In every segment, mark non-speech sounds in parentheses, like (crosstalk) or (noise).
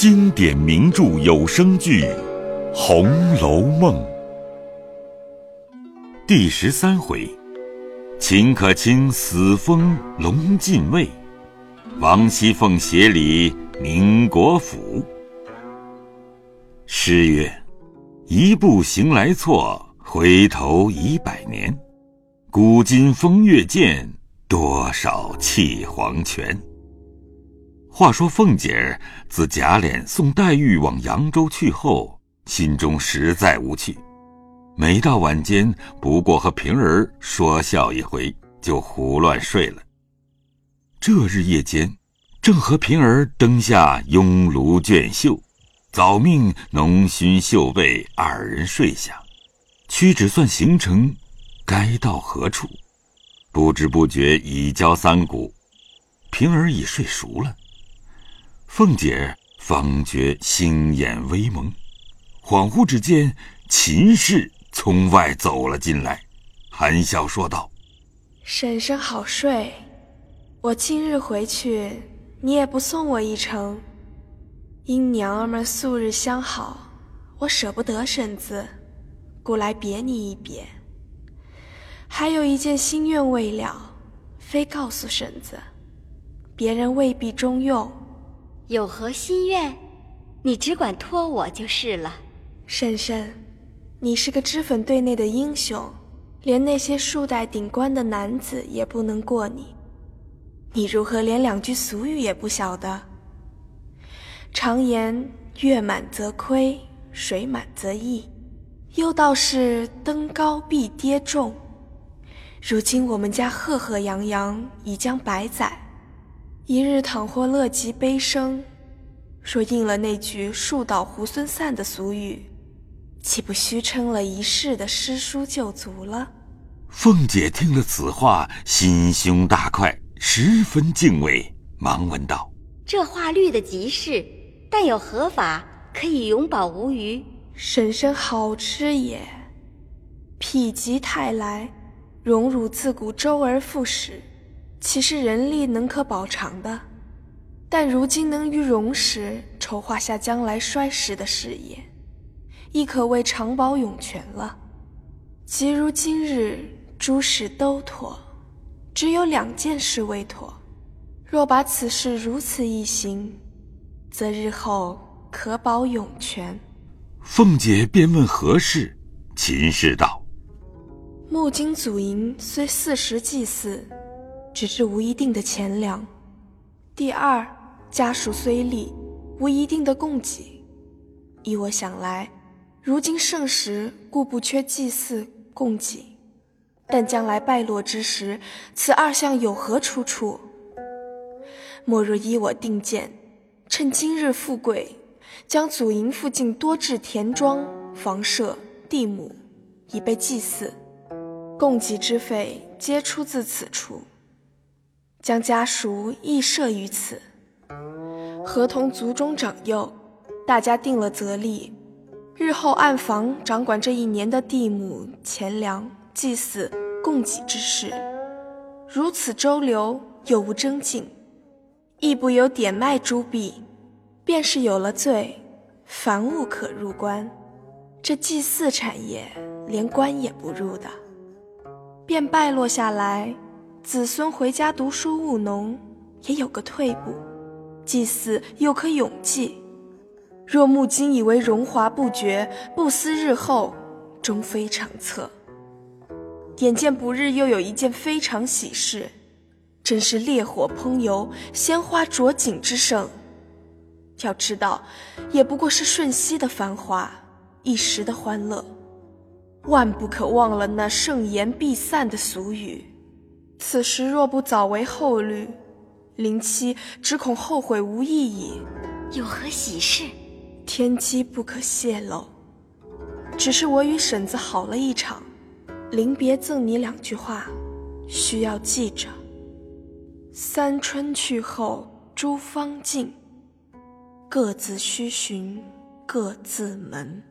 经典名著有声剧《红楼梦》第十三回：秦可卿死封龙禁尉，王熙凤协理宁国府。诗曰：“一步行来错，回头已百年。古今风月渐，多少泣黄泉。”话说凤姐儿自贾琏送黛玉往扬州去后，心中实在无趣，每到晚间，不过和平儿说笑一回，就胡乱睡了。这日夜间，正和平儿灯下拥炉卷绣，早命浓熏绣被，二人睡下，屈指算行程，该到何处？不知不觉已交三鼓，平儿已睡熟了。凤姐方觉星眼微蒙，恍惚之间，秦氏从外走了进来，含笑说道：“婶婶好睡，我今日回去，你也不送我一程。因娘儿们素日相好，我舍不得婶子，故来别你一别。还有一件心愿未了，非告诉婶子，别人未必中用。”有何心愿，你只管托我就是了。婶婶，你是个脂粉队内的英雄，连那些数代顶冠的男子也不能过你，你如何连两句俗语也不晓得？常言月满则亏，水满则溢，又道是登高必跌重。如今我们家赫赫扬扬已将百载。一日倘或乐极悲生，若应了那句“树倒猢狲散”的俗语，岂不虚称了一世的诗书旧族了？凤姐听了此话，心胸大快，十分敬畏，忙问道：“这话虑的极是，但有何法可以永保无虞？”婶婶好吃也，否极泰来，荣辱自古周而复始。岂是人力能可保长的？但如今能于荣时筹划下将来衰时的事业，亦可谓长保永全了。即如今日诸事都妥，只有两件事未妥。若把此事如此一行，则日后可保永全。凤姐便问何事，秦氏道：木金祖茔虽四时祭祀。只是无一定的钱粮。第二，家属虽立，无一定的供给。依我想来，如今盛时，故不缺祭祀供给；但将来败落之时，此二项有何出处？莫若依我定见，趁今日富贵，将祖营附近多置田庄、房舍、地亩，以备祭祀，供给之费皆出自此处。将家属亦设于此，合同族中长幼，大家定了则例，日后按房掌管这一年的地亩、钱粮、祭祀、供给之事。如此周流，有无争竞，亦不有点卖诸弊，便是有了罪，凡物可入关，这祭祀产业连关也不入的，便败落下来。子孙回家读书务农，也有个退步；祭祀又可永继。若木今以为荣华不绝，不思日后，终非长策。眼见不日又有一件非常喜事，真是烈火烹油，鲜花着锦之盛。要知道，也不过是瞬息的繁华，一时的欢乐，万不可忘了那盛筵必散的俗语。此时若不早为后虑，林七只恐后悔无益矣。有何喜事？天机不可泄露。只是我与婶子好了一场，临别赠你两句话，需要记着。三春去后诸芳尽，各自须寻各自门。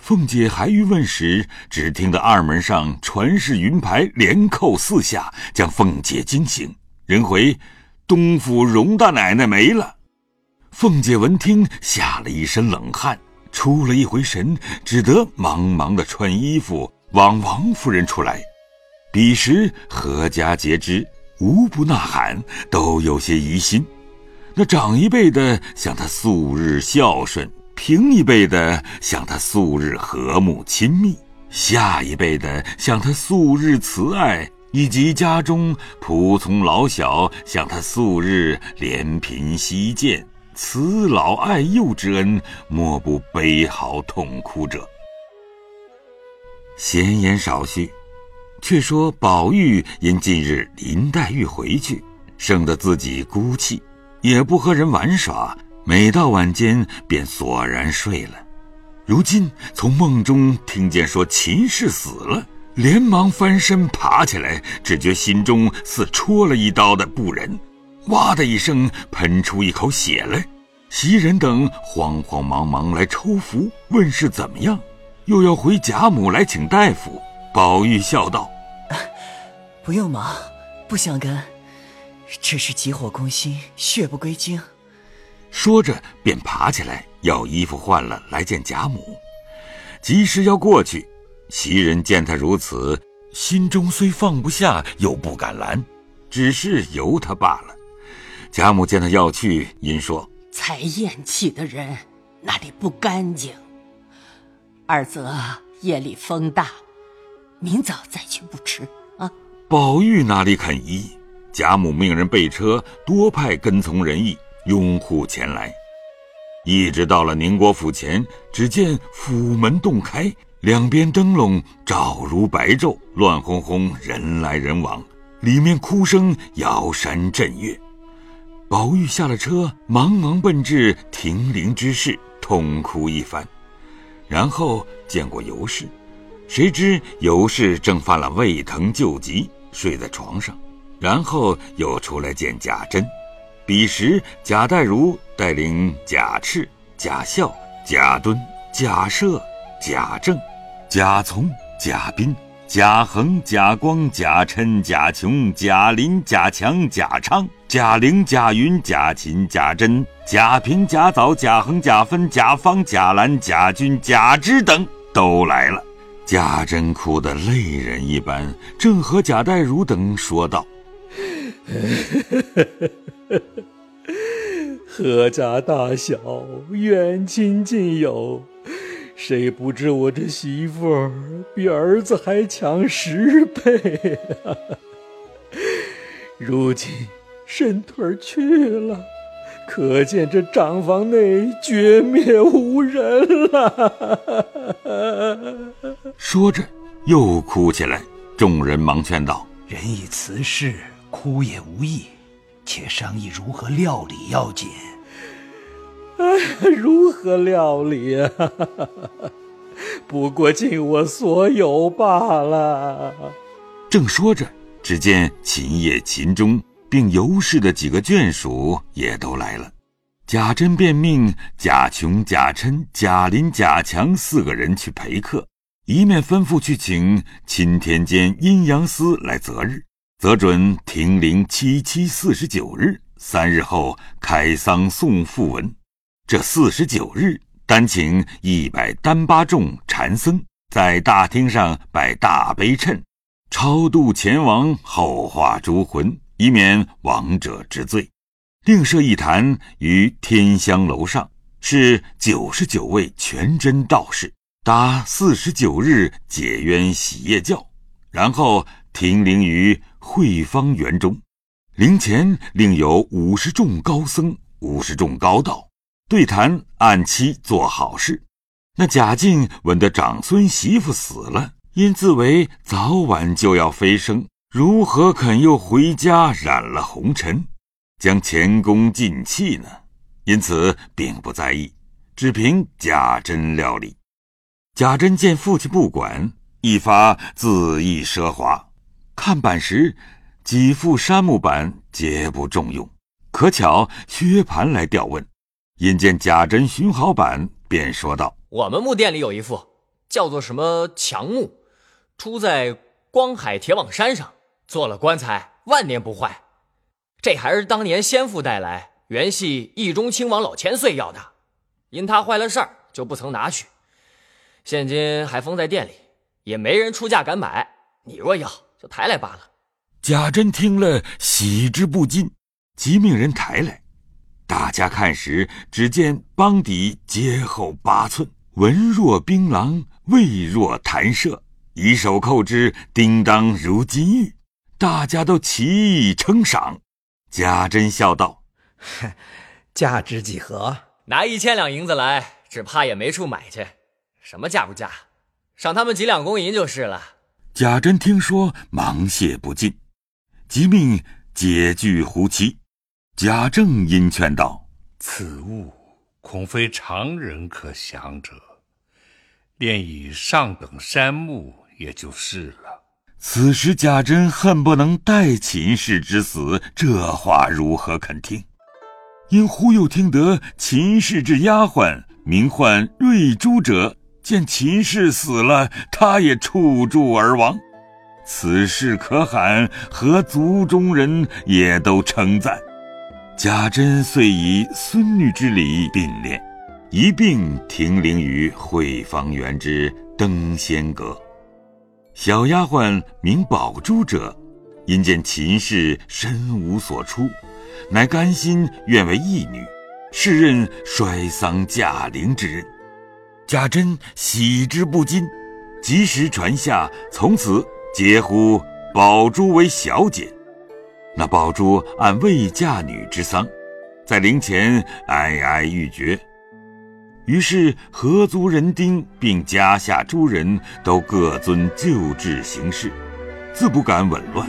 凤姐还欲问时，只听得二门上传世云牌连扣四下，将凤姐惊醒。人回东府荣大奶奶没了。凤姐闻听，吓了一身冷汗，出了一回神，只得忙忙的穿衣服，往王夫人处来。彼时何家皆知，无不呐喊，都有些疑心。那长一辈的想他素日孝顺，平一辈的向他素日和睦亲密，下一辈的向他素日慈爱，以及家中仆从老小向他素日怜贫惜贱、慈老爱幼之恩，莫不悲嚎痛哭者。闲言少叙。却说宝玉因近日林黛玉回去，生得自己孤寂，也不和人玩耍，每到晚间便索然睡了。如今从梦中听见说秦氏死了，连忙翻身爬起来，只觉心中似戳了一刀的不忍，哇的一声喷出一口血来。袭人等慌慌忙忙来抽符，问是怎么样，又要回贾母来请大夫。宝玉笑道：“ (laughs) 不用忙，不相干，只是急火攻心，血不归经。”说着便爬起来要衣服换了，来见贾母。及时要过去，袭人见他如此，心中虽放不下，又不敢拦，只是由他罢了。贾母见他要去，因说：“才咽气的人，那里不干净？二则夜里风大。”明早再去不迟啊！宝玉哪里肯依？贾母命人备车，多派跟从人役拥护前来。一直到了宁国府前，只见府门洞开，两边灯笼照如白昼，乱哄哄，人来人往，里面哭声摇山震岳。宝玉下了车，忙忙奔至停灵之室，痛哭一番，然后见过尤氏。谁知尤氏正犯了胃疼旧疾，睡在床上，然后又出来见贾珍。彼时贾代儒带领贾赤、贾孝、贾敦、贾赦、贾政、贾从、贾斌、贾恒、贾光、贾琛、贾琼、贾林、贾强、贾昌、贾玲、贾云、贾琴、贾珍、贾平、贾藻、贾恒、贾芬、贾方、贾兰、贾军、贾芝等都来了。贾珍哭得泪人一般，正和贾代儒等说道：“ (laughs) 何家大小，远亲近友，谁不知我这媳妇儿比儿子还强十倍啊！(laughs) 如今伸腿去了。”可见这账房内绝灭无人了。说着，又哭起来。众人忙劝道：“人已辞世，哭也无益，且商议如何料理要紧。”哎，如何料理啊？不过尽我所有罢了。正说着，只见秦叶、秦钟。并尤氏的几个眷属也都来了，贾珍便命贾琼、贾琛、贾林、贾强四个人去陪客，一面吩咐去请钦天监阴阳司来择日，则准停灵七七四十九日，三日后开丧送讣文。这四十九日，单请一百单八众禅僧在大厅上摆大悲称，超度前王，后化诸魂。以免亡者之罪，另设一坛于天香楼上，是九十九位全真道士，打四十九日解冤洗业教，然后停灵于慧芳园中。灵前另有五十众高僧、五十众高道，对谈按期做好事。那贾静闻得长孙媳妇死了，因自为早晚就要飞升。如何肯又回家染了红尘，将前功尽弃呢？因此并不在意，只凭贾珍料理。贾珍见父亲不管，一发恣意奢华。看板时，几副杉木板皆不重用。可巧薛蟠来调问，因见贾珍寻好板，便说道：“我们木店里有一副，叫做什么强木，出在光海铁网山上。”做了棺材万年不坏，这还是当年先父带来，原系义中亲王老千岁要的，因他坏了事儿，就不曾拿去。现今还封在店里，也没人出价敢买。你若要，就抬来罢了。贾珍听了，喜之不尽，即命人抬来。大家看时，只见邦底接厚八寸，文若槟榔，味若弹射，以手扣之，叮当如金玉。大家都齐意称赏。贾珍笑道：“价值几何？拿一千两银子来，只怕也没处买去。什么价不价，赏他们几两公银就是了。”贾珍听说，忙谢不尽，即命解具胡妻。贾政因劝道：“此物恐非常人可享者，炼以上等山木也就是了。”此时贾珍恨不能代秦氏之死，这话如何肯听？因忽又听得秦氏之丫鬟名唤瑞珠者，见秦氏死了，他也触柱而亡。此事可喊，和族中人也都称赞。贾珍遂以孙女之礼并殓，一并停灵于惠芳园之登仙阁。小丫鬟名宝珠者，因见秦氏身无所出，乃甘心愿为义女，是任衰丧驾陵之人。贾珍喜之不尽，及时传下，从此皆呼宝珠为小姐。那宝珠按未嫁女之丧，在灵前哀哀欲绝。于是合族人丁并家下诸人都各遵旧制行事，自不敢紊乱。